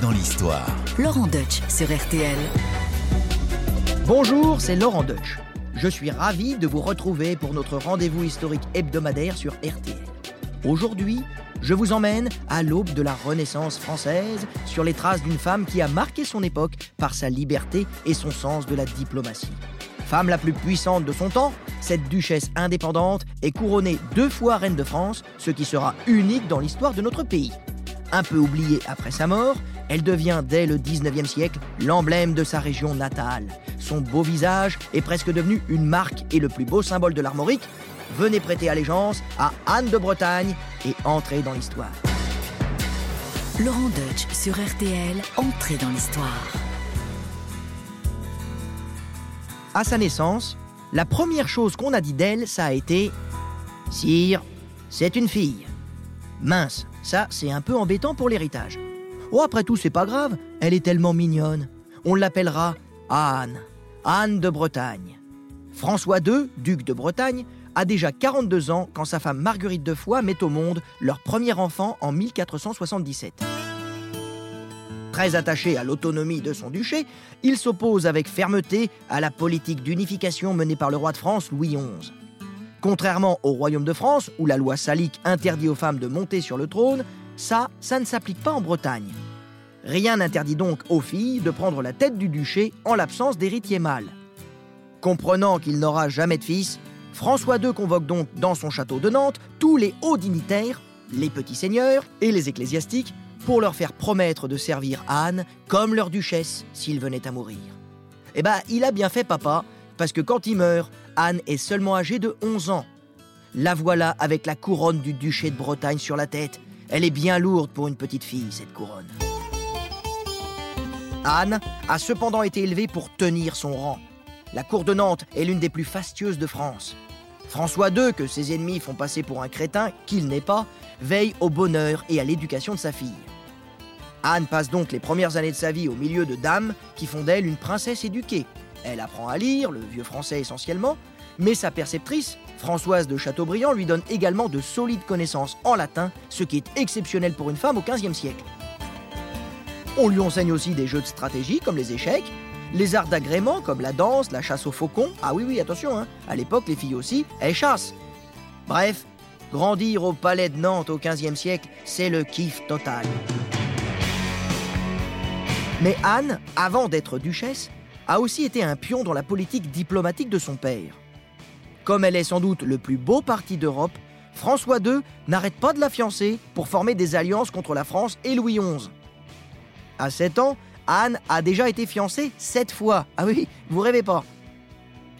Dans l'histoire. Laurent Deutsch sur RTL. Bonjour, c'est Laurent Deutsch. Je suis ravi de vous retrouver pour notre rendez-vous historique hebdomadaire sur RTL. Aujourd'hui, je vous emmène à l'aube de la Renaissance française sur les traces d'une femme qui a marqué son époque par sa liberté et son sens de la diplomatie. Femme la plus puissante de son temps, cette duchesse indépendante est couronnée deux fois reine de France, ce qui sera unique dans l'histoire de notre pays. Un peu oubliée après sa mort, elle devient dès le 19e siècle l'emblème de sa région natale. Son beau visage est presque devenu une marque et le plus beau symbole de l'armorique. Venez prêter allégeance à Anne de Bretagne et entrez dans l'histoire. Laurent Deutsch sur RTL, entrez dans l'histoire. À sa naissance, la première chose qu'on a dit d'elle, ça a été Sire, c'est une fille. Mince, ça c'est un peu embêtant pour l'héritage. Oh, après tout, c'est pas grave, elle est tellement mignonne. On l'appellera Anne, Anne de Bretagne. François II, duc de Bretagne, a déjà 42 ans quand sa femme Marguerite de Foix met au monde leur premier enfant en 1477. Très attaché à l'autonomie de son duché, il s'oppose avec fermeté à la politique d'unification menée par le roi de France Louis XI. Contrairement au royaume de France, où la loi salique interdit aux femmes de monter sur le trône, ça, ça ne s'applique pas en Bretagne. Rien n'interdit donc aux filles de prendre la tête du duché en l'absence d'héritier mâle. Comprenant qu'il n'aura jamais de fils, François II convoque donc dans son château de Nantes tous les hauts dignitaires, les petits seigneurs et les ecclésiastiques pour leur faire promettre de servir Anne comme leur duchesse s'il venait à mourir. Eh ben, il a bien fait papa, parce que quand il meurt, Anne est seulement âgée de 11 ans. La voilà avec la couronne du duché de Bretagne sur la tête. Elle est bien lourde pour une petite fille, cette couronne. Anne a cependant été élevée pour tenir son rang. La cour de Nantes est l'une des plus fastueuses de France. François II, que ses ennemis font passer pour un crétin, qu'il n'est pas, veille au bonheur et à l'éducation de sa fille. Anne passe donc les premières années de sa vie au milieu de dames qui font d'elle une princesse éduquée. Elle apprend à lire, le vieux français essentiellement, mais sa perceptrice, Françoise de Chateaubriand, lui donne également de solides connaissances en latin, ce qui est exceptionnel pour une femme au XVe siècle. On lui enseigne aussi des jeux de stratégie comme les échecs, les arts d'agrément comme la danse, la chasse au faucon. Ah oui, oui, attention, hein. à l'époque, les filles aussi, elles chassent. Bref, grandir au palais de Nantes au XVe siècle, c'est le kiff total. Mais Anne, avant d'être duchesse, a aussi été un pion dans la politique diplomatique de son père. Comme elle est sans doute le plus beau parti d'Europe, François II n'arrête pas de la fiancer pour former des alliances contre la France et Louis XI. À 7 ans, Anne a déjà été fiancée 7 fois. Ah oui, vous rêvez pas.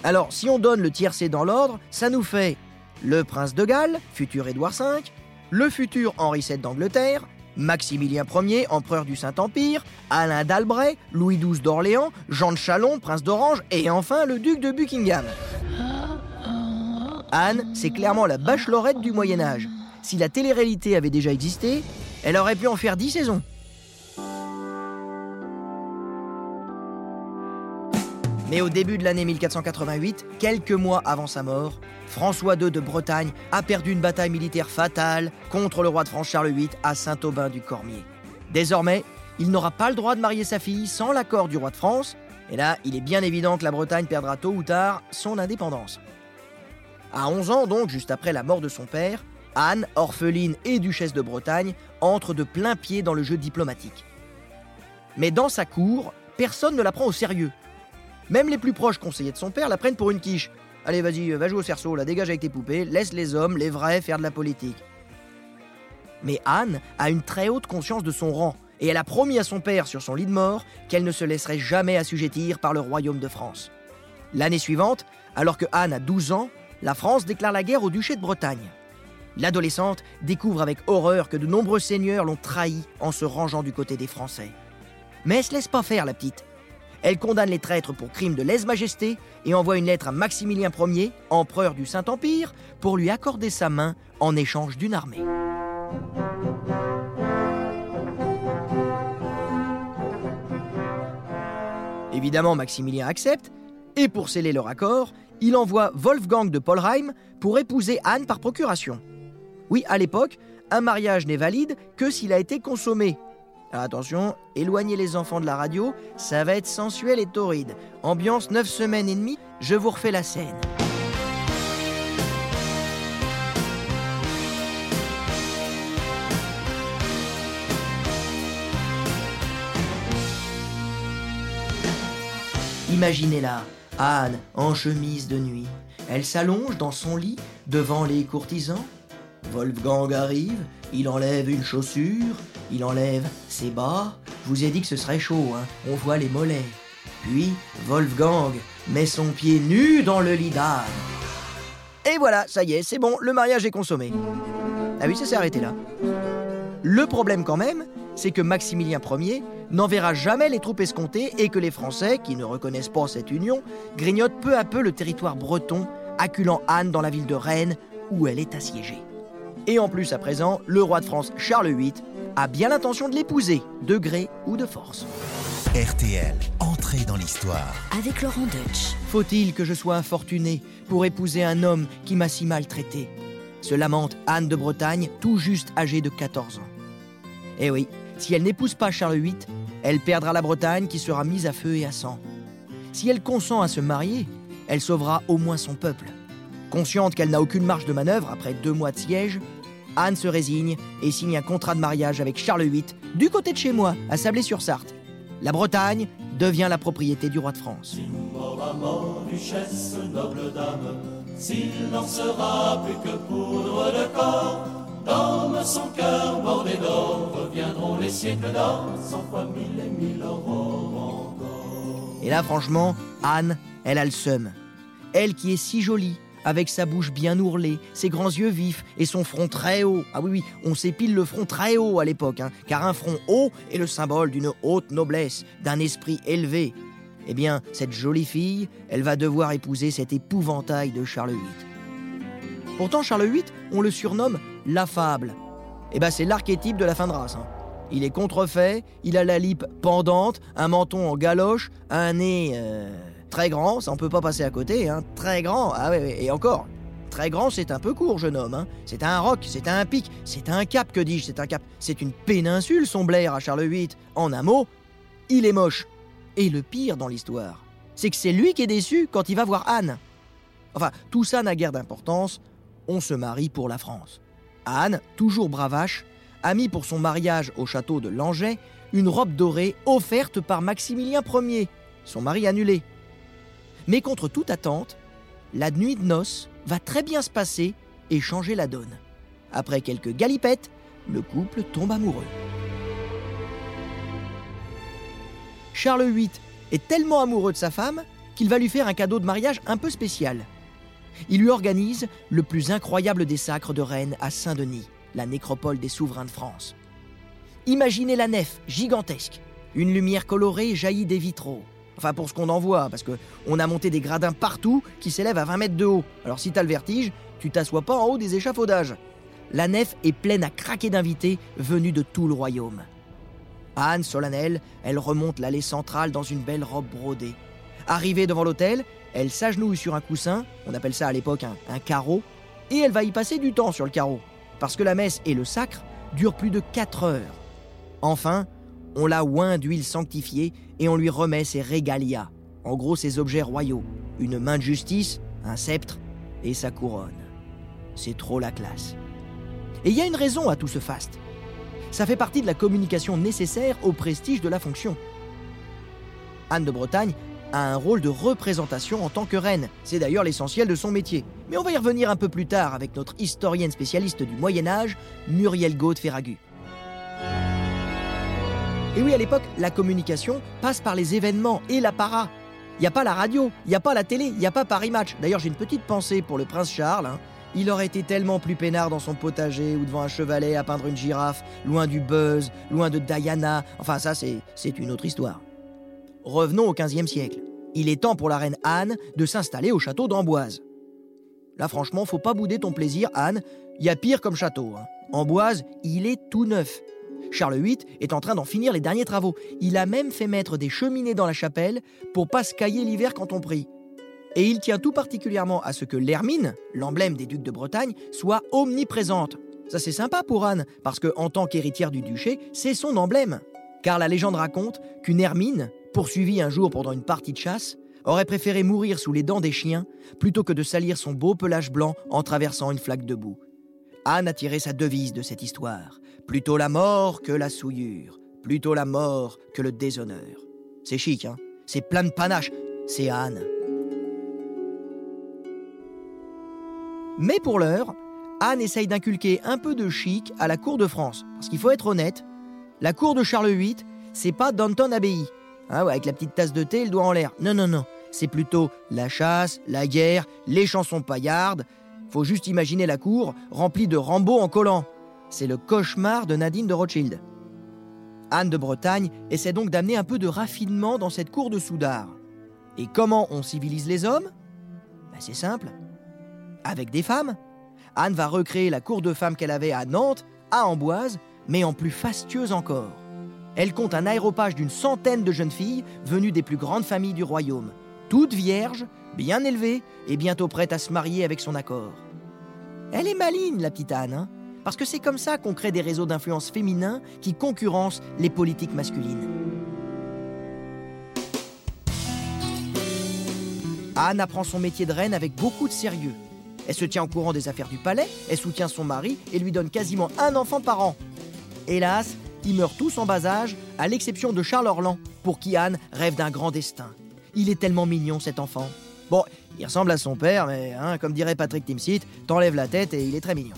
Alors, si on donne le tiercé dans l'ordre, ça nous fait le prince de Galles, futur Édouard V, le futur Henri VII d'Angleterre, Maximilien Ier, empereur du Saint-Empire, Alain d'Albret, Louis XII d'Orléans, Jean de Chalon, prince d'Orange, et enfin le duc de Buckingham. Anne, c'est clairement la bachelorette du Moyen Âge. Si la télé-réalité avait déjà existé, elle aurait pu en faire 10 saisons. Mais au début de l'année 1488, quelques mois avant sa mort, François II de Bretagne a perdu une bataille militaire fatale contre le roi de France Charles VIII à Saint-Aubin-du-Cormier. Désormais, il n'aura pas le droit de marier sa fille sans l'accord du roi de France, et là, il est bien évident que la Bretagne perdra tôt ou tard son indépendance. À 11 ans, donc, juste après la mort de son père, Anne, orpheline et duchesse de Bretagne, entre de plein pied dans le jeu diplomatique. Mais dans sa cour, personne ne la prend au sérieux. Même les plus proches conseillers de son père la prennent pour une quiche. Allez, vas-y, va jouer au cerceau, la dégage avec tes poupées, laisse les hommes, les vrais, faire de la politique. Mais Anne a une très haute conscience de son rang, et elle a promis à son père sur son lit de mort qu'elle ne se laisserait jamais assujettir par le royaume de France. L'année suivante, alors que Anne a 12 ans, la France déclare la guerre au duché de Bretagne. L'adolescente découvre avec horreur que de nombreux seigneurs l'ont trahi en se rangeant du côté des Français. Mais elle se laisse pas faire, la petite. Elle condamne les traîtres pour crime de lèse-majesté et envoie une lettre à Maximilien Ier, empereur du Saint-Empire, pour lui accorder sa main en échange d'une armée. Évidemment, Maximilien accepte, et pour sceller leur accord, il envoie Wolfgang de Polheim pour épouser Anne par procuration. Oui, à l'époque, un mariage n'est valide que s'il a été consommé. Attention, éloignez les enfants de la radio, ça va être sensuel et torride. Ambiance 9 semaines et demie, je vous refais la scène. Imaginez-la, Anne en chemise de nuit. Elle s'allonge dans son lit devant les courtisans. Wolfgang arrive, il enlève une chaussure, il enlève ses bas. Je vous ai dit que ce serait chaud, hein. on voit les mollets. Puis Wolfgang met son pied nu dans le lit d'Anne. Et voilà, ça y est, c'est bon, le mariage est consommé. Ah oui, ça s'est arrêté là. Le problème quand même, c'est que Maximilien Ier n'enverra jamais les troupes escomptées et que les Français, qui ne reconnaissent pas cette union, grignotent peu à peu le territoire breton, acculant Anne dans la ville de Rennes où elle est assiégée. Et en plus, à présent, le roi de France Charles VIII a bien l'intention de l'épouser, de gré ou de force. RTL, entrée dans l'histoire. Avec Laurent Deutsch. Faut-il que je sois infortuné pour épouser un homme qui m'a si maltraité? Se lamente Anne de Bretagne, tout juste âgée de 14 ans. Eh oui, si elle n'épouse pas Charles VIII, elle perdra la Bretagne qui sera mise à feu et à sang. Si elle consent à se marier, elle sauvera au moins son peuple. Consciente qu'elle n'a aucune marge de manœuvre après deux mois de siège, Anne se résigne et signe un contrat de mariage avec Charles VIII du côté de chez moi, à Sablé-sur-Sarthe. La Bretagne devient la propriété du roi de France. noble dame, s'il n'en sera plus que poudre de corps, dans son cœur bordé d'or, reviendront les siècles d'or, cent fois mille et mille aurores encore. Et là, franchement, Anne, elle a le seum. Elle qui est si jolie, avec sa bouche bien ourlée, ses grands yeux vifs et son front très haut. Ah oui, oui, on s'épile le front très haut à l'époque, hein, car un front haut est le symbole d'une haute noblesse, d'un esprit élevé. Eh bien, cette jolie fille, elle va devoir épouser cet épouvantail de Charles VIII. Pourtant, Charles VIII, on le surnomme l'affable. Eh ben, c'est l'archétype de la fin de race. Hein. Il est contrefait, il a la lippe pendante, un menton en galoche, un nez euh, très grand, ça on peut pas passer à côté, hein, très grand. Ah ouais, et encore, très grand, c'est un peu court, jeune homme. Hein. C'est un roc, c'est un pic, c'est un cap, que dis-je, c'est un cap. C'est une péninsule, son Blair à Charles VIII. En un mot, il est moche. Et le pire dans l'histoire, c'est que c'est lui qui est déçu quand il va voir Anne. Enfin, tout ça n'a guère d'importance, on se marie pour la France. Anne, toujours bravache, a mis pour son mariage au château de Langeais une robe dorée offerte par Maximilien Ier, son mari annulé. Mais contre toute attente, la nuit de noces va très bien se passer et changer la donne. Après quelques galipettes, le couple tombe amoureux. Charles VIII est tellement amoureux de sa femme qu'il va lui faire un cadeau de mariage un peu spécial. Il lui organise le plus incroyable des sacres de Rennes à Saint-Denis, la nécropole des souverains de France. Imaginez la nef gigantesque. Une lumière colorée jaillit des vitraux. Enfin, pour ce qu'on en voit, parce qu'on a monté des gradins partout qui s'élèvent à 20 mètres de haut. Alors, si t'as le vertige, tu t'assois pas en haut des échafaudages. La nef est pleine à craquer d'invités venus de tout le royaume. Anne, solennelle, elle remonte l'allée centrale dans une belle robe brodée. Arrivée devant l'hôtel, elle s'agenouille sur un coussin, on appelle ça à l'époque un, carreau, et elle va y passer du temps sur le carreau, parce que la messe et le sacre durent plus de 4 heures. Enfin, on la oint d'huile sanctifiée et on lui remet ses régalias, en gros ses objets royaux, une main de justice, un sceptre et sa couronne. C'est trop la classe. Et il y a une raison à tout ce faste. Ça fait partie de la communication nécessaire au prestige de la fonction. Anne de Bretagne a un rôle de représentation en tant que reine. C'est d'ailleurs l'essentiel de son métier. Mais on va y revenir un peu plus tard avec notre historienne spécialiste du Moyen Âge, Muriel Gaud Ferragu. Et oui, à l'époque, la communication passe par les événements et l'apparat. Il n'y a pas la radio, il n'y a pas la télé, il n'y a pas Paris Match. D'ailleurs, j'ai une petite pensée pour le prince Charles. Hein. Il aurait été tellement plus peinard dans son potager ou devant un chevalet à peindre une girafe, loin du buzz, loin de Diana. Enfin, ça, c'est une autre histoire. Revenons au XVe siècle. Il est temps pour la reine Anne de s'installer au château d'Amboise. Là, franchement, faut pas bouder ton plaisir, Anne. Il y a pire comme château. Hein. Amboise, il est tout neuf. Charles VIII est en train d'en finir les derniers travaux. Il a même fait mettre des cheminées dans la chapelle pour pas se cailler l'hiver quand on prie. Et il tient tout particulièrement à ce que l'hermine, l'emblème des ducs de Bretagne, soit omniprésente. Ça c'est sympa pour Anne, parce que en tant qu'héritière du duché, c'est son emblème. car la légende raconte qu'une hermine, poursuivie un jour pendant une partie de chasse, aurait préféré mourir sous les dents des chiens plutôt que de salir son beau pelage blanc en traversant une flaque de boue. Anne a tiré sa devise de cette histoire. Plutôt la mort que la souillure, plutôt la mort que le déshonneur. C'est chic, hein C'est plein de panache, c'est Anne. Mais pour l'heure, Anne essaye d'inculquer un peu de chic à la cour de France. Parce qu'il faut être honnête, la cour de Charles VIII, c'est pas Danton Abbey. Hein, avec la petite tasse de thé et le doigt en l'air. Non, non, non. C'est plutôt la chasse, la guerre, les chansons paillardes. Faut juste imaginer la cour remplie de Rambo en collant. C'est le cauchemar de Nadine de Rothschild. Anne de Bretagne essaie donc d'amener un peu de raffinement dans cette cour de Soudard. Et comment on civilise les hommes? Ben, C'est simple. Avec des femmes. Anne va recréer la cour de femmes qu'elle avait à Nantes, à Amboise, mais en plus fastueuse encore. Elle compte un aéropage d'une centaine de jeunes filles venues des plus grandes familles du royaume, toutes vierges, bien élevées et bientôt prêtes à se marier avec son accord. Elle est maligne, la petite Anne, hein, parce que c'est comme ça qu'on crée des réseaux d'influence féminins qui concurrencent les politiques masculines. Anne apprend son métier de reine avec beaucoup de sérieux. Elle se tient au courant des affaires du palais, elle soutient son mari et lui donne quasiment un enfant par an. Hélas, ils meurent tous en bas âge, à l'exception de Charles Orlan, pour qui Anne rêve d'un grand destin. Il est tellement mignon cet enfant. Bon, il ressemble à son père, mais hein, comme dirait Patrick Timsit, t'enlèves la tête et il est très mignon.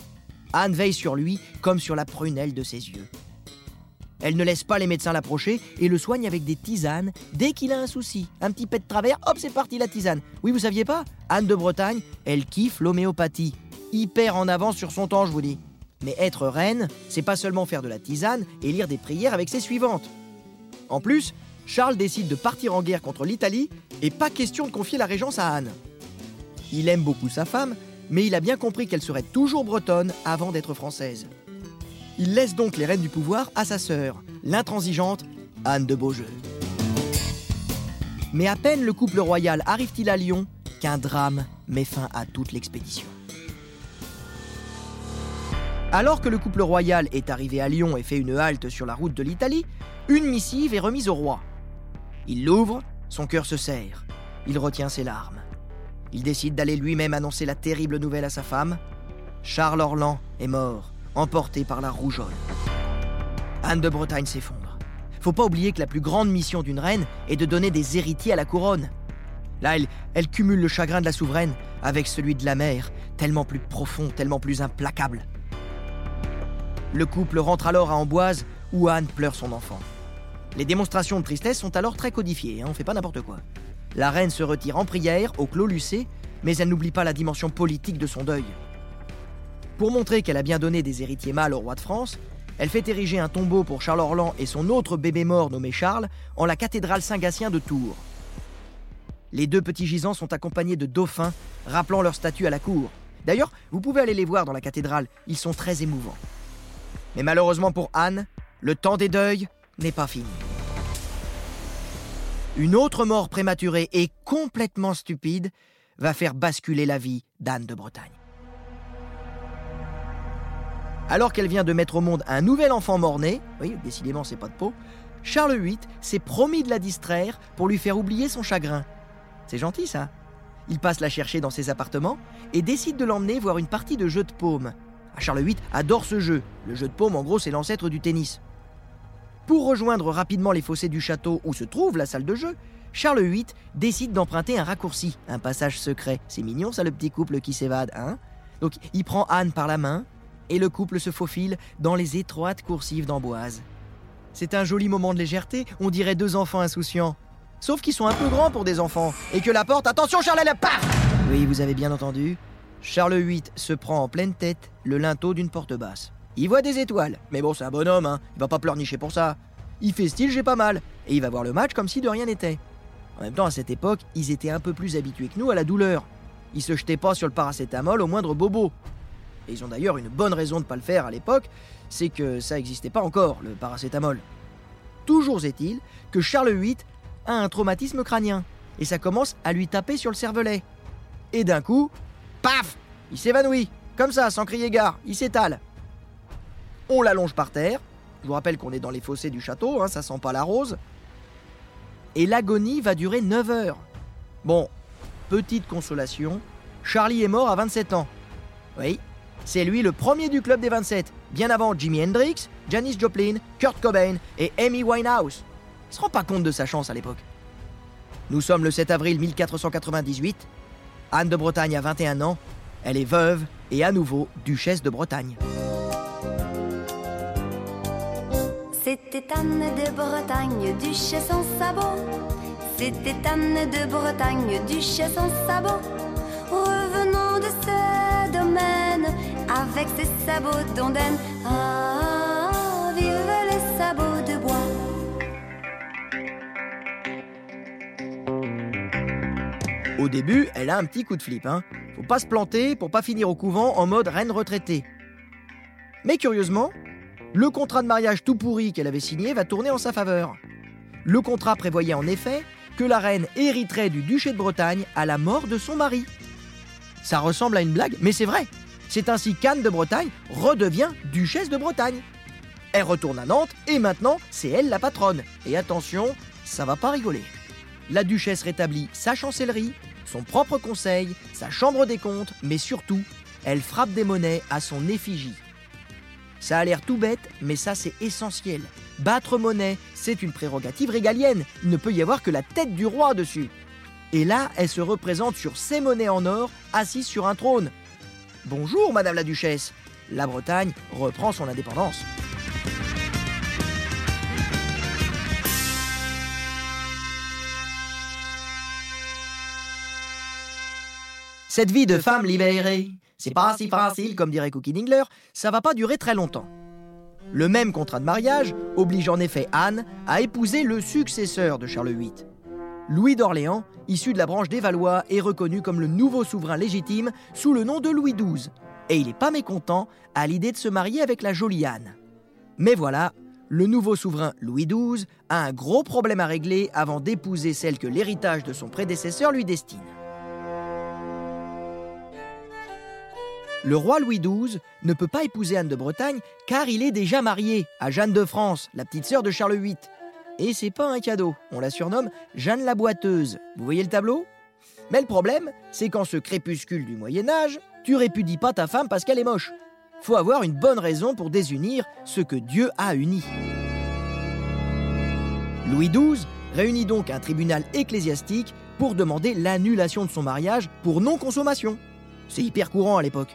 Anne veille sur lui comme sur la prunelle de ses yeux. Elle ne laisse pas les médecins l'approcher et le soigne avec des tisanes dès qu'il a un souci. Un petit pet de travers, hop, c'est parti la tisane. Oui, vous saviez pas? Anne de Bretagne, elle kiffe l'homéopathie. Hyper en avance sur son temps, je vous dis. Mais être reine, c'est pas seulement faire de la tisane et lire des prières avec ses suivantes. En plus, Charles décide de partir en guerre contre l'Italie et pas question de confier la régence à Anne. Il aime beaucoup sa femme, mais il a bien compris qu'elle serait toujours bretonne avant d'être française. Il laisse donc les rênes du pouvoir à sa sœur, l'intransigeante Anne de Beaujeu. Mais à peine le couple royal arrive-t-il à Lyon qu'un drame met fin à toute l'expédition. Alors que le couple royal est arrivé à Lyon et fait une halte sur la route de l'Italie, une missive est remise au roi. Il l'ouvre, son cœur se serre, il retient ses larmes. Il décide d'aller lui-même annoncer la terrible nouvelle à sa femme. Charles Orlan est mort, emporté par la rougeole. Anne de Bretagne s'effondre. Faut pas oublier que la plus grande mission d'une reine est de donner des héritiers à la couronne. Là, elle, cumule le chagrin de la souveraine avec celui de la mère, tellement plus profond, tellement plus implacable. Le couple rentre alors à Amboise où Anne pleure son enfant. Les démonstrations de tristesse sont alors très codifiées, hein, on fait pas n'importe quoi. La reine se retire en prière au clos Lucé, mais elle n'oublie pas la dimension politique de son deuil. Pour montrer qu'elle a bien donné des héritiers mâles au roi de France, elle fait ériger un tombeau pour Charles Orlan et son autre bébé mort nommé Charles en la cathédrale Saint-Gatien de Tours. Les deux petits gisants sont accompagnés de dauphins, rappelant leur statut à la cour. D'ailleurs, vous pouvez aller les voir dans la cathédrale, ils sont très émouvants. Mais malheureusement pour Anne, le temps des deuils n'est pas fini. Une autre mort prématurée et complètement stupide va faire basculer la vie d'Anne de Bretagne. Alors qu'elle vient de mettre au monde un nouvel enfant mort-né, oui, décidément c'est pas de peau, Charles VIII s'est promis de la distraire pour lui faire oublier son chagrin. C'est gentil ça. Il passe la chercher dans ses appartements et décide de l'emmener voir une partie de jeu de paume. Ah, Charles VIII adore ce jeu. Le jeu de paume, en gros, c'est l'ancêtre du tennis. Pour rejoindre rapidement les fossés du château où se trouve la salle de jeu, Charles VIII décide d'emprunter un raccourci, un passage secret. C'est mignon ça le petit couple qui s'évade, hein? Donc il prend Anne par la main et le couple se faufile dans les étroites coursives d'Amboise. C'est un joli moment de légèreté, on dirait deux enfants insouciants. Sauf qu'ils sont un peu grands pour des enfants et que la porte, attention Charles, elle paf Oui, vous avez bien entendu. Charles VIII se prend en pleine tête le linteau d'une porte basse. Il voit des étoiles, mais bon, c'est un bonhomme, hein. il va pas pleurnicher pour ça. Il fait style, j'ai pas mal, et il va voir le match comme si de rien n'était. En même temps, à cette époque, ils étaient un peu plus habitués que nous à la douleur. Ils se jetaient pas sur le paracétamol au moindre bobo. Et ils ont d'ailleurs une bonne raison de pas le faire à l'époque, c'est que ça n'existait pas encore, le paracétamol. Toujours est-il que Charles VIII a un traumatisme crânien, et ça commence à lui taper sur le cervelet. Et d'un coup, paf Il s'évanouit, comme ça, sans crier gare, il s'étale. On l'allonge par terre, Je vous rappelle qu'on est dans les fossés du château, hein, ça sent pas la rose. Et l'agonie va durer 9 heures. Bon, petite consolation, Charlie est mort à 27 ans. Oui, c'est lui le premier du club des 27, bien avant Jimi Hendrix, Janis Joplin, Kurt Cobain et Amy Winehouse. Il se rend pas compte de sa chance à l'époque. Nous sommes le 7 avril 1498. Anne de Bretagne a 21 ans. Elle est veuve et à nouveau duchesse de Bretagne. C'était Anne de Bretagne, duchesse en sabot. C'était Anne de Bretagne, duchesse en sabot. Revenant de ce domaine avec ses sabots d'ondaine. Ah, vive les sabots de bois. Au début, elle a un petit coup de flip. Hein. Faut pas se planter pour pas finir au couvent en mode reine retraitée. Mais curieusement, le contrat de mariage tout pourri qu'elle avait signé va tourner en sa faveur. Le contrat prévoyait en effet que la reine hériterait du duché de Bretagne à la mort de son mari. Ça ressemble à une blague, mais c'est vrai. C'est ainsi qu'Anne de Bretagne redevient duchesse de Bretagne. Elle retourne à Nantes et maintenant c'est elle la patronne. Et attention, ça va pas rigoler. La duchesse rétablit sa chancellerie, son propre conseil, sa chambre des comptes, mais surtout, elle frappe des monnaies à son effigie. Ça a l'air tout bête, mais ça c'est essentiel. Battre monnaie, c'est une prérogative régalienne. Il ne peut y avoir que la tête du roi dessus. Et là, elle se représente sur ses monnaies en or, assise sur un trône. Bonjour, Madame la Duchesse. La Bretagne reprend son indépendance. Cette vie de femme libérée, c'est pas si facile, comme dirait Cookie Dingler, ça va pas durer très longtemps. Le même contrat de mariage oblige en effet Anne à épouser le successeur de Charles VIII. Louis d'Orléans, issu de la branche des Valois, est reconnu comme le nouveau souverain légitime sous le nom de Louis XII. Et il n'est pas mécontent à l'idée de se marier avec la jolie Anne. Mais voilà, le nouveau souverain Louis XII a un gros problème à régler avant d'épouser celle que l'héritage de son prédécesseur lui destine. Le roi Louis XII ne peut pas épouser Anne de Bretagne car il est déjà marié à Jeanne de France, la petite sœur de Charles VIII. Et c'est pas un cadeau, on la surnomme Jeanne la Boiteuse. Vous voyez le tableau? Mais le problème, c'est qu'en ce crépuscule du Moyen Âge, tu répudies pas ta femme parce qu'elle est moche. Faut avoir une bonne raison pour désunir ce que Dieu a uni. Louis XII réunit donc un tribunal ecclésiastique pour demander l'annulation de son mariage pour non-consommation. C'est hyper courant à l'époque.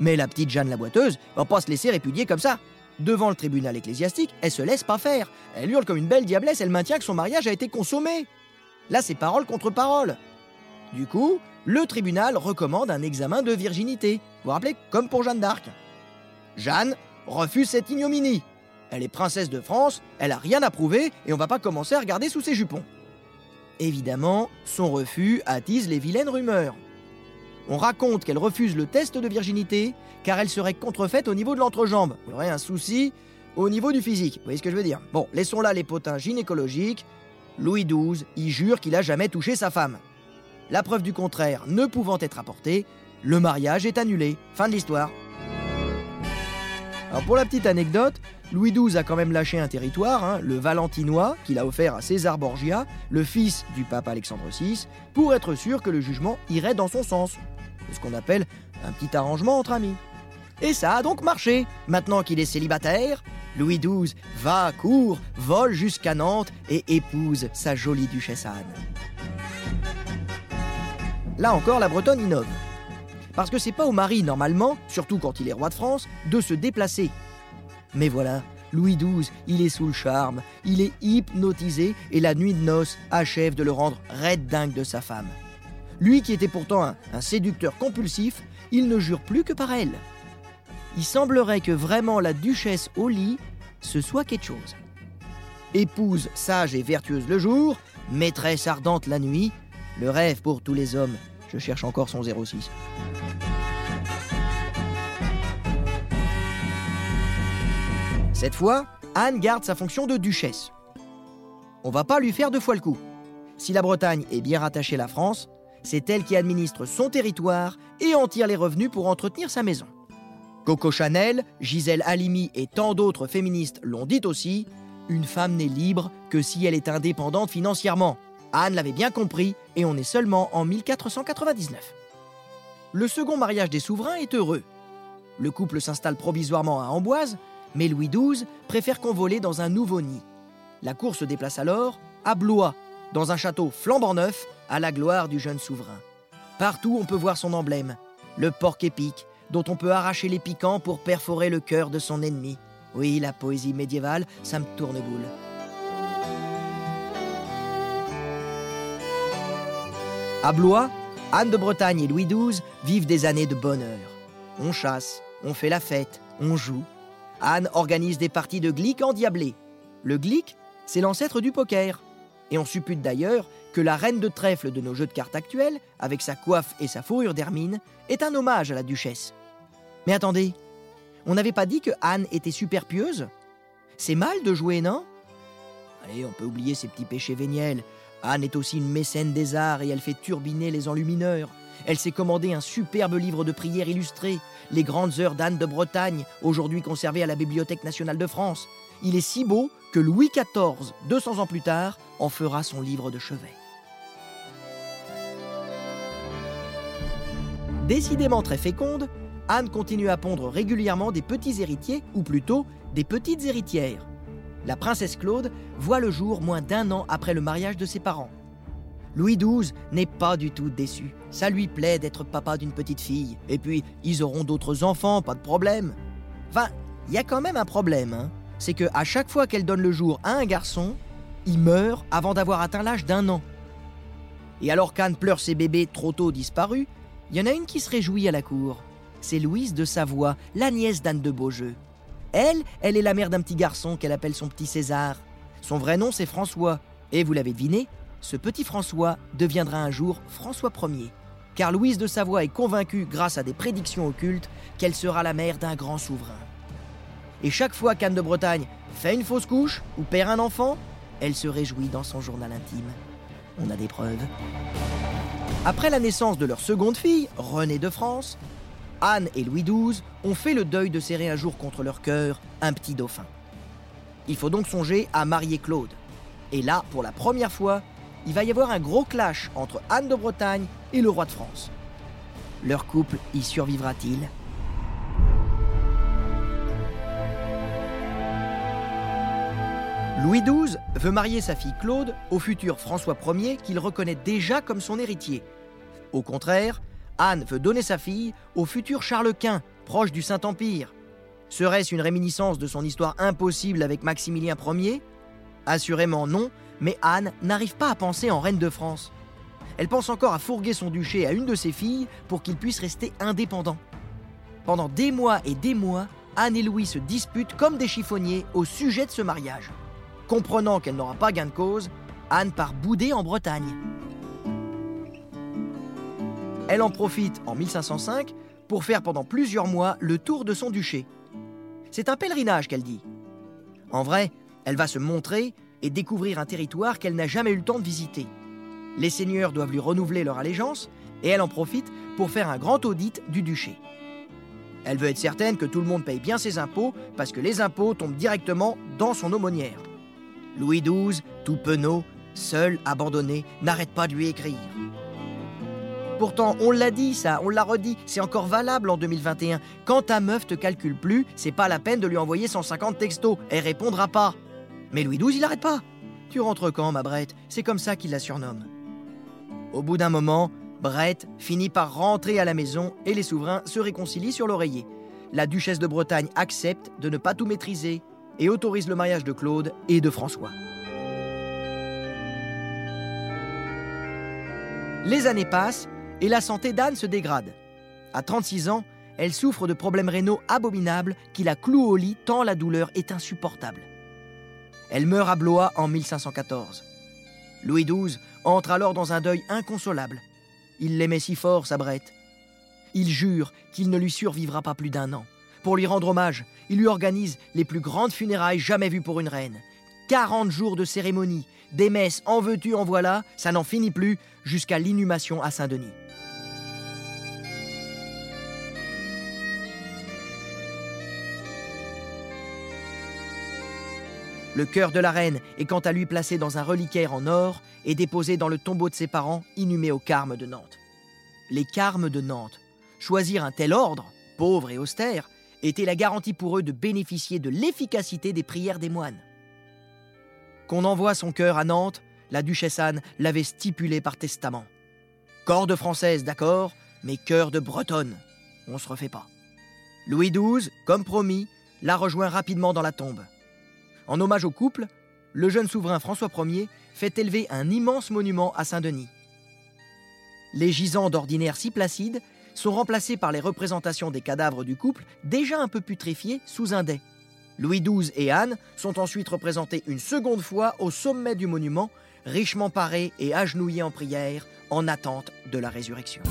Mais la petite Jeanne la boiteuse va pas se laisser répudier comme ça. Devant le tribunal ecclésiastique, elle se laisse pas faire. Elle hurle comme une belle diablesse, elle maintient que son mariage a été consommé. Là, c'est parole contre parole. Du coup, le tribunal recommande un examen de virginité. Vous vous rappelez, comme pour Jeanne d'Arc. Jeanne refuse cette ignominie. Elle est princesse de France, elle a rien à prouver et on va pas commencer à regarder sous ses jupons. Évidemment, son refus attise les vilaines rumeurs. On raconte qu'elle refuse le test de virginité car elle serait contrefaite au niveau de l'entrejambe. Il y aurait un souci au niveau du physique. Vous voyez ce que je veux dire Bon, laissons là les potins gynécologiques. Louis XII y jure qu'il a jamais touché sa femme. La preuve du contraire ne pouvant être apportée, le mariage est annulé. Fin de l'histoire. Alors pour la petite anecdote, Louis XII a quand même lâché un territoire, hein, le Valentinois, qu'il a offert à César Borgia, le fils du pape Alexandre VI, pour être sûr que le jugement irait dans son sens. Ce qu'on appelle un petit arrangement entre amis. Et ça a donc marché. Maintenant qu'il est célibataire, Louis XII va, court, vole jusqu'à Nantes et épouse sa jolie duchesse Anne. Là encore, la Bretonne innove. Parce que c'est pas au mari, normalement, surtout quand il est roi de France, de se déplacer. Mais voilà, Louis XII, il est sous le charme, il est hypnotisé et la nuit de noces achève de le rendre raide dingue de sa femme. Lui qui était pourtant un, séducteur compulsif, il ne jure plus que par elle. Il semblerait que vraiment la duchesse au lit, ce soit quelque chose. Épouse sage et vertueuse le jour, maîtresse ardente la nuit, le rêve pour tous les hommes. Je cherche encore son 06. Cette fois, Anne garde sa fonction de duchesse. On va pas lui faire deux fois le coup. Si la Bretagne est bien rattachée à la France, c'est elle qui administre son territoire et en tire les revenus pour entretenir sa maison. Coco Chanel, Gisèle Halimi et tant d'autres féministes l'ont dit aussi, une femme n'est libre que si elle est indépendante financièrement. Anne l'avait bien compris et on est seulement en 1499. Le second mariage des souverains est heureux. Le couple s'installe provisoirement à Amboise, mais Louis XII préfère convoler dans un nouveau nid. La cour se déplace alors à Blois, dans un château flambant neuf à la gloire du jeune souverain. Partout on peut voir son emblème, le porc épique, dont on peut arracher les piquants pour perforer le cœur de son ennemi. Oui, la poésie médiévale, ça me tourne boule. À Blois, Anne de Bretagne et Louis XII vivent des années de bonheur. On chasse, on fait la fête, on joue. Anne organise des parties de glic endiablé. Le glic, c'est l'ancêtre du poker. Et on suppute d'ailleurs que la reine de trèfle de nos jeux de cartes actuels, avec sa coiffe et sa fourrure d'hermine, est un hommage à la duchesse. Mais attendez, on n'avait pas dit que Anne était super pieuse C'est mal de jouer, non? Allez, on peut oublier ses petits péchés véniels. Anne est aussi une mécène des arts et elle fait turbiner les enlumineurs. Elle s'est commandé un superbe livre de prières illustré, Les grandes heures d'Anne de Bretagne, aujourd'hui conservé à la Bibliothèque nationale de France. Il est si beau que Louis XIV, 200 ans plus tard, en fera son livre de chevet. Décidément très féconde, Anne continue à pondre régulièrement des petits héritiers, ou plutôt des petites héritières. La princesse Claude voit le jour moins d'un an après le mariage de ses parents. Louis XII n'est pas du tout déçu. Ça lui plaît d'être papa d'une petite fille. Et puis, ils auront d'autres enfants, pas de problème. Enfin, il y a quand même un problème. Hein. C'est que à chaque fois qu'elle donne le jour à un garçon, il meurt avant d'avoir atteint l'âge d'un an. Et alors qu'Anne pleure ses bébés trop tôt disparus, il y en a une qui se réjouit à la cour c'est Louise de Savoie, la nièce d'Anne de Beaujeu. Elle, elle est la mère d'un petit garçon qu'elle appelle son petit César. Son vrai nom, c'est François. Et vous l'avez deviné, ce petit François deviendra un jour François Ier. Car Louise de Savoie est convaincue, grâce à des prédictions occultes, qu'elle sera la mère d'un grand souverain. Et chaque fois qu'Anne de Bretagne fait une fausse couche ou perd un enfant, elle se réjouit dans son journal intime. On a des preuves. Après la naissance de leur seconde fille, Renée de France, Anne et Louis XII ont fait le deuil de serrer un jour contre leur cœur un petit dauphin. Il faut donc songer à marier Claude. Et là, pour la première fois, il va y avoir un gros clash entre Anne de Bretagne et le roi de France. Leur couple y survivra-t-il? Louis XII veut marier sa fille Claude au futur François Ier qu'il reconnaît déjà comme son héritier. Au contraire, Anne veut donner sa fille au futur Charles Quint, proche du Saint-Empire. Serait-ce une réminiscence de son histoire impossible avec Maximilien Ier? Assurément non, mais Anne n'arrive pas à penser en reine de France. Elle pense encore à fourguer son duché à une de ses filles pour qu'il puisse rester indépendant. Pendant des mois et des mois, Anne et Louis se disputent comme des chiffonniers au sujet de ce mariage. Comprenant qu'elle n'aura pas gain de cause, Anne part bouder en Bretagne. Elle en profite en 1505 pour faire pendant plusieurs mois le tour de son duché. C'est un pèlerinage qu'elle dit. En vrai, elle va se montrer et découvrir un territoire qu'elle n'a jamais eu le temps de visiter. Les seigneurs doivent lui renouveler leur allégeance et elle en profite pour faire un grand audit du duché. Elle veut être certaine que tout le monde paye bien ses impôts parce que les impôts tombent directement dans son aumônière. Louis XII, tout penaud, seul, abandonné, n'arrête pas de lui écrire. Pourtant, on l'a dit ça, on l'a redit, c'est encore valable en 2021. Quand ta meuf te calcule plus, c'est pas la peine de lui envoyer 150 textos, elle répondra pas. Mais Louis XII, il arrête pas. Tu rentres quand, ma Brette C'est comme ça qu'il la surnomme. Au bout d'un moment, Brette finit par rentrer à la maison et les souverains se réconcilient sur l'oreiller. La duchesse de Bretagne accepte de ne pas tout maîtriser et autorise le mariage de Claude et de François. Les années passent et la santé d'Anne se dégrade. À 36 ans, elle souffre de problèmes rénaux abominables qui la clouent au lit tant la douleur est insupportable. Elle meurt à Blois en 1514. Louis XII entre alors dans un deuil inconsolable. Il l'aimait si fort, sa Brette. Il jure qu'il ne lui survivra pas plus d'un an. Pour lui rendre hommage, il lui organise les plus grandes funérailles jamais vues pour une reine. 40 jours de cérémonie, des messes en veux-tu, en voilà, ça n'en finit plus, jusqu'à l'inhumation à Saint-Denis. Le cœur de la reine est quant à lui placé dans un reliquaire en or et déposé dans le tombeau de ses parents, inhumé au Carmes de Nantes. Les Carmes de Nantes. Choisir un tel ordre, pauvre et austère, était la garantie pour eux de bénéficier de l'efficacité des prières des moines. Qu'on envoie son cœur à Nantes, la duchesse Anne l'avait stipulé par testament. Corps de française, d'accord, mais cœur de bretonne. On se refait pas. Louis XII, comme promis, la rejoint rapidement dans la tombe. En hommage au couple, le jeune souverain François Ier fait élever un immense monument à Saint-Denis. Les gisants d'ordinaire si placides sont remplacés par les représentations des cadavres du couple déjà un peu putréfiés sous un dais. Louis XII et Anne sont ensuite représentés une seconde fois au sommet du monument, richement parés et agenouillés en prière en attente de la résurrection.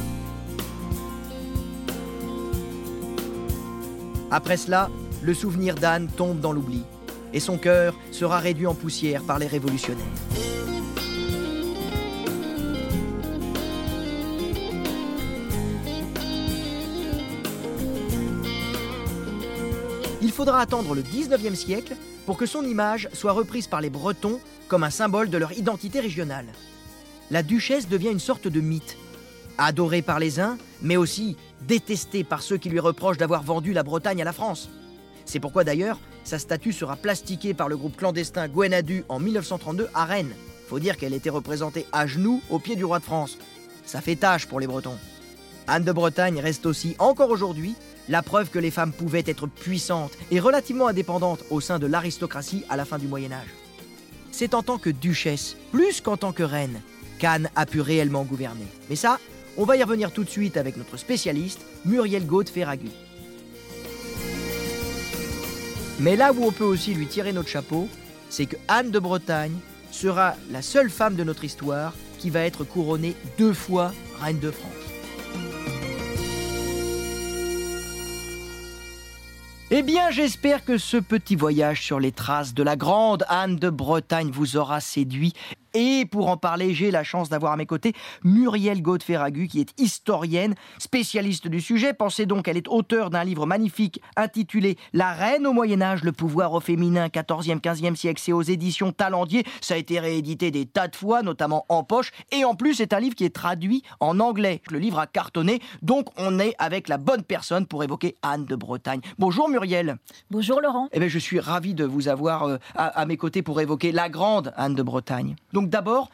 Après cela, le souvenir d'Anne tombe dans l'oubli et son cœur sera réduit en poussière par les révolutionnaires. Il faudra attendre le 19e siècle pour que son image soit reprise par les Bretons comme un symbole de leur identité régionale. La duchesse devient une sorte de mythe, adorée par les uns, mais aussi détestée par ceux qui lui reprochent d'avoir vendu la Bretagne à la France. C'est pourquoi d'ailleurs, sa statue sera plastiquée par le groupe clandestin Gwenadu en 1932 à Rennes. Faut dire qu'elle était représentée à genoux au pied du roi de France. Ça fait tâche pour les Bretons. Anne de Bretagne reste aussi, encore aujourd'hui, la preuve que les femmes pouvaient être puissantes et relativement indépendantes au sein de l'aristocratie à la fin du Moyen Âge. C'est en tant que duchesse, plus qu'en tant que reine, qu'Anne a pu réellement gouverner. Mais ça, on va y revenir tout de suite avec notre spécialiste, Muriel Gaud Ferragu. Mais là où on peut aussi lui tirer notre chapeau, c'est que Anne de Bretagne sera la seule femme de notre histoire qui va être couronnée deux fois reine de France. Eh bien, j'espère que ce petit voyage sur les traces de la grande Anne de Bretagne vous aura séduit et pour en parler, j'ai la chance d'avoir à mes côtés Muriel Gaud-Ferragu, qui est historienne, spécialiste du sujet. Pensez donc qu'elle est auteure d'un livre magnifique intitulé La reine au Moyen-Âge, le pouvoir au féminin, 14e, 15e siècle. C'est aux éditions Talendier. Ça a été réédité des tas de fois, notamment en poche. Et en plus, c'est un livre qui est traduit en anglais. Le livre a cartonné. Donc, on est avec la bonne personne pour évoquer Anne de Bretagne. Bonjour Muriel. Bonjour Laurent. Eh bien, je suis ravi de vous avoir euh, à, à, mes côtés pour évoquer la grande Anne de Bretagne. Donc, d'abord,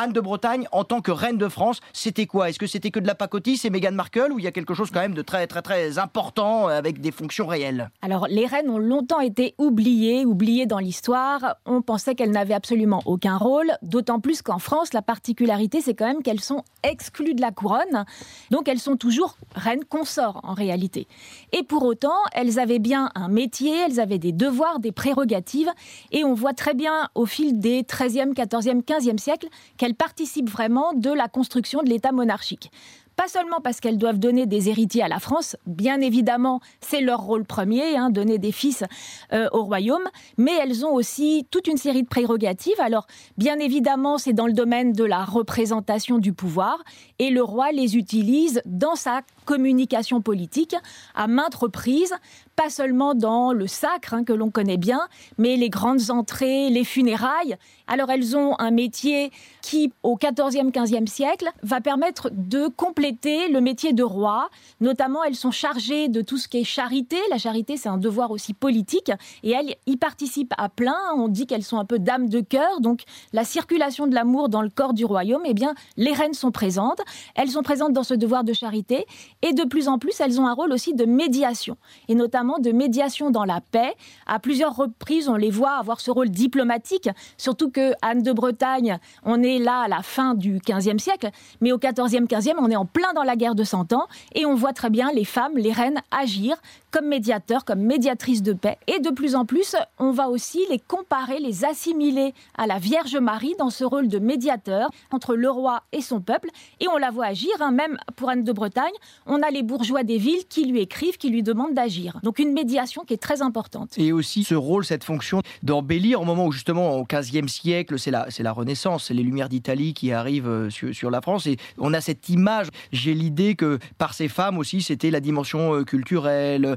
Anne de Bretagne en tant que reine de France, c'était quoi? Est-ce que c'était que de la pacotille, c'est Meghan Markle, ou il y a quelque chose quand même de très très très important avec des fonctions réelles? Alors les reines ont longtemps été oubliées, oubliées dans l'histoire. On pensait qu'elles n'avaient absolument aucun rôle, d'autant plus qu'en France, la particularité c'est quand même qu'elles sont exclues de la couronne, donc elles sont toujours reines consorts en réalité. Et pour autant, elles avaient bien un métier, elles avaient des devoirs, des prérogatives, et on voit très bien au fil des 13e, 14e, 15e siècles qu'elles participent vraiment de la construction de l'État monarchique pas seulement parce qu'elles doivent donner des héritiers à la France, bien évidemment, c'est leur rôle premier, hein, donner des fils euh, au royaume, mais elles ont aussi toute une série de prérogatives. Alors, bien évidemment, c'est dans le domaine de la représentation du pouvoir, et le roi les utilise dans sa communication politique à maintes reprises, pas seulement dans le sacre hein, que l'on connaît bien, mais les grandes entrées, les funérailles. Alors elles ont un métier qui, au XIVe, XVe siècle, va permettre de compléter le métier de roi. Notamment, elles sont chargées de tout ce qui est charité. La charité, c'est un devoir aussi politique, et elles y participent à plein. On dit qu'elles sont un peu dames de cœur, donc la circulation de l'amour dans le corps du royaume, eh bien, les reines sont présentes. Elles sont présentes dans ce devoir de charité, et de plus en plus, elles ont un rôle aussi de médiation, et notamment de médiation dans la paix. À plusieurs reprises, on les voit avoir ce rôle diplomatique, surtout que Anne de Bretagne, on est là à la fin du XVe siècle, mais au XIVe, XVe, on est en plein dans la guerre de Cent Ans, et on voit très bien les femmes, les reines agir comme médiateurs, comme médiatrices de paix. Et de plus en plus, on va aussi les comparer, les assimiler à la Vierge Marie dans ce rôle de médiateur entre le roi et son peuple. Et on la voit agir, hein, même pour Anne de Bretagne, on a les bourgeois des villes qui lui écrivent, qui lui demandent d'agir. Donc une médiation qui est très importante. Et aussi ce rôle, cette fonction d'embellir au moment où justement au XVe siècle, c'est la, c'est la Renaissance, c'est les Lumières d'Italie qui arrivent euh, sur, la France. Et on a cette image, j'ai l'idée que par ces femmes aussi, c'était la dimension euh, culturelle,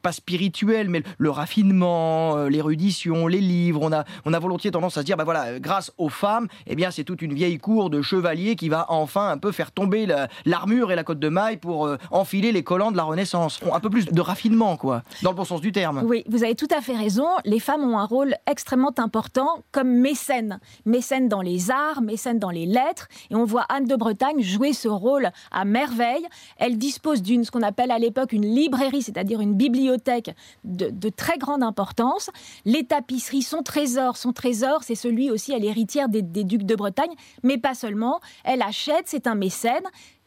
pas spirituel, mais le raffinement, euh, l'érudition, les livres. On a, on a volontiers tendance à se dire, bah voilà, grâce aux femmes, eh bien, c'est toute une vieille cour de chevaliers qui va enfin un peu faire tomber l'armure et la côte de maille pour euh, enfiler les collants de la Renaissance. Un peu plus de raffinement, quoi, dans le bon sens du terme. Oui, vous avez tout à fait raison. Les femmes ont un rôle extrêmement important comme mécènes. Mécènes dans les arts, mécènes dans les lettres. Et on voit Anne de Bretagne jouer ce rôle à merveille. Elle dispose d'une, ce qu'on appelle à l'époque une librairie, c'est-à-dire une bibliothèque de, très grande importance. Les tapisseries, son trésor, son trésor, c'est celui aussi, elle est héritière des, ducs de Bretagne, mais pas seulement. Elle achète, c'est un mécène.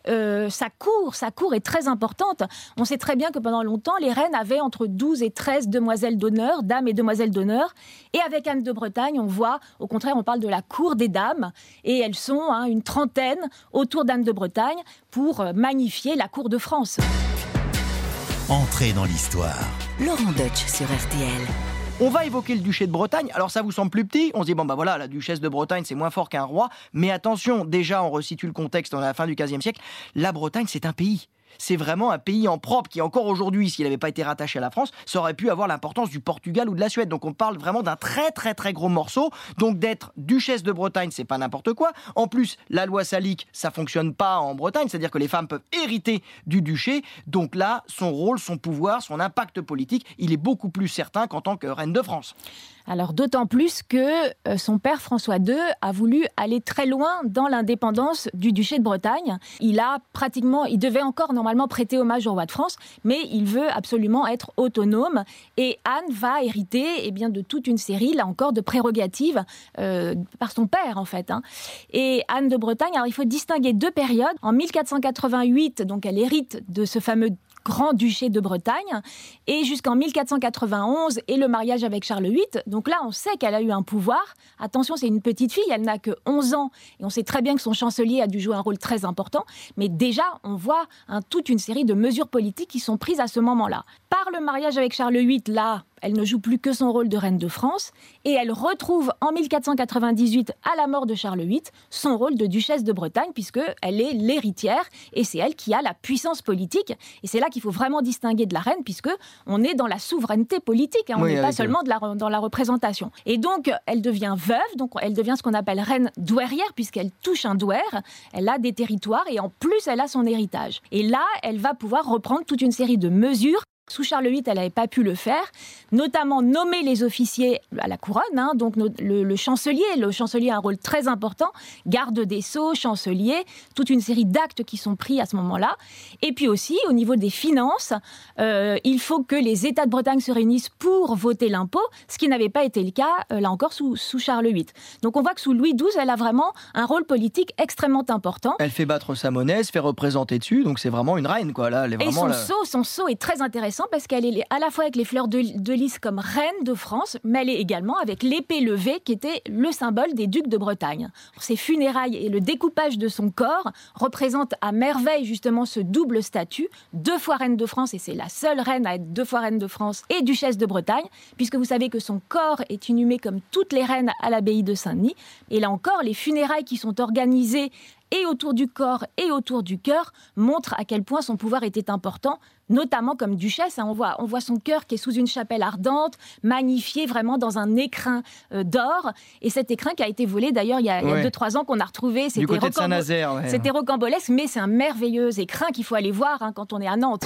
Euh, sa cour, sa cour est très importante. On sait très bien que pendant longtemps, les reines avaient entre 12 et 13 demoiselles d'honneur, dames et demoiselles d'honneur. Et avec Anne de Bretagne, on voit, au contraire, on parle de la cour des dames. Et elles sont hein, une trentaine autour d'Anne de Bretagne pour euh, magnifier la cour de France. Entrez dans l'histoire. Laurent Deutsch sur RTL. On va évoquer le duché de Bretagne. Alors ça vous semble plus petit On se dit, bon bah voilà, la duchesse de Bretagne c'est moins fort qu'un roi. Mais attention, déjà on resitue le contexte dans la fin du XVe siècle. La Bretagne c'est un pays c'est vraiment un pays en propre qui, encore aujourd'hui, s'il n'avait pas été rattaché à la France, ça aurait pu avoir l'importance du Portugal ou de la Suède. Donc on parle vraiment d'un très très très gros morceau. Donc d'être duchesse de Bretagne, c'est pas n'importe quoi. En plus, la loi salique, ça fonctionne pas en Bretagne, c'est-à-dire que les femmes peuvent hériter du duché. Donc là, son rôle, son pouvoir, son impact politique, il est beaucoup plus certain qu'en tant que reine de France. Alors d'autant plus que euh, son père François II a voulu aller très loin dans l'indépendance du duché de Bretagne. Il a pratiquement, il devait encore normalement prêter hommage au roi de France, mais il veut absolument être autonome. Et Anne va hériter eh bien, de toute une série, là encore, de prérogatives euh, par son père en fait. Hein. Et Anne de Bretagne, alors il faut distinguer deux périodes. En 1488, donc elle hérite de ce fameux grand-duché de Bretagne, et jusqu'en 1491, et le mariage avec Charles VIII. Donc là, on sait qu'elle a eu un pouvoir. Attention, c'est une petite fille, elle n'a que 11 ans, et on sait très bien que son chancelier a dû jouer un rôle très important. Mais déjà, on voit toute une série de mesures politiques qui sont prises à ce moment-là. Par le mariage avec Charles VIII, là, elle ne joue plus que son rôle de reine de France et elle retrouve en 1498, à la mort de Charles VIII, son rôle de duchesse de Bretagne puisque elle est l'héritière et c'est elle qui a la puissance politique. Et c'est là qu'il faut vraiment distinguer de la reine puisque on est dans la souveraineté politique, hein. on n'est pas seulement dans la représentation. Et donc elle devient veuve, donc elle devient ce qu'on appelle reine douairière puisqu'elle touche un douaire, elle a des territoires et en plus elle a son héritage. Et là, elle va pouvoir reprendre toute une série de mesures sous Charles VIII, elle n'avait pas pu le faire, notamment nommer les officiers à la couronne. Hein, donc le, chancelier, le chancelier a un rôle très important, garde des sceaux, chancelier, toute une série d'actes qui sont pris à ce moment-là. Et puis aussi, au niveau des finances, euh, il faut que les États de Bretagne se réunissent pour voter l'impôt, ce qui n'avait pas été le cas, euh, là encore, sous, sous, Charles VIII. Donc on voit que sous Louis XII, elle a vraiment un rôle politique extrêmement important. Elle fait battre sa monnaie, se fait représenter dessus, donc c'est vraiment une reine, quoi. Là, elle est vraiment Et son sceau, son sceau est très intéressant parce qu'elle est à la fois avec les fleurs de, lys comme reine de France, mais elle est également avec l'épée levée qui était le symbole des ducs de Bretagne. Ses funérailles et le découpage de son corps représentent à merveille justement ce double statut, deux fois reine de France, et c'est la seule reine à être deux fois reine de France et duchesse de Bretagne, puisque vous savez que son corps est inhumé comme toutes les reines à l'abbaye de Saint-Denis. Et là encore, les funérailles qui sont organisées et autour du corps et autour du cœur montrent à quel point son pouvoir était important, notamment comme duchesse. Hein. On, voit, on voit son cœur qui est sous une chapelle ardente, magnifié vraiment dans un écrin euh, d'or. Et cet écrin qui a été volé d'ailleurs il y a 2-3 ans qu'on a retrouvé. C'était C'était rocambolesque, mais c'est un merveilleux écrin qu'il faut aller voir hein, quand on est à Nantes.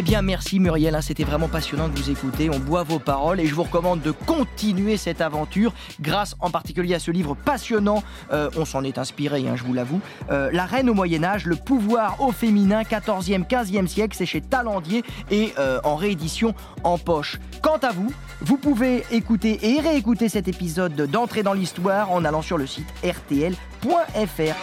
Eh bien, merci Muriel, hein, c'était vraiment passionnant de vous écouter. On boit vos paroles et je vous recommande de continuer cette aventure grâce en particulier à ce livre passionnant. Euh, on s'en est inspiré, hein, je vous l'avoue. Euh, La reine au Moyen-Âge, le pouvoir au féminin, 14e, 15e siècle. C'est chez Talendier et euh, en réédition en poche. Quant à vous, vous pouvez écouter et réécouter cet épisode d'Entrée dans l'Histoire en allant sur le site rtl.fr.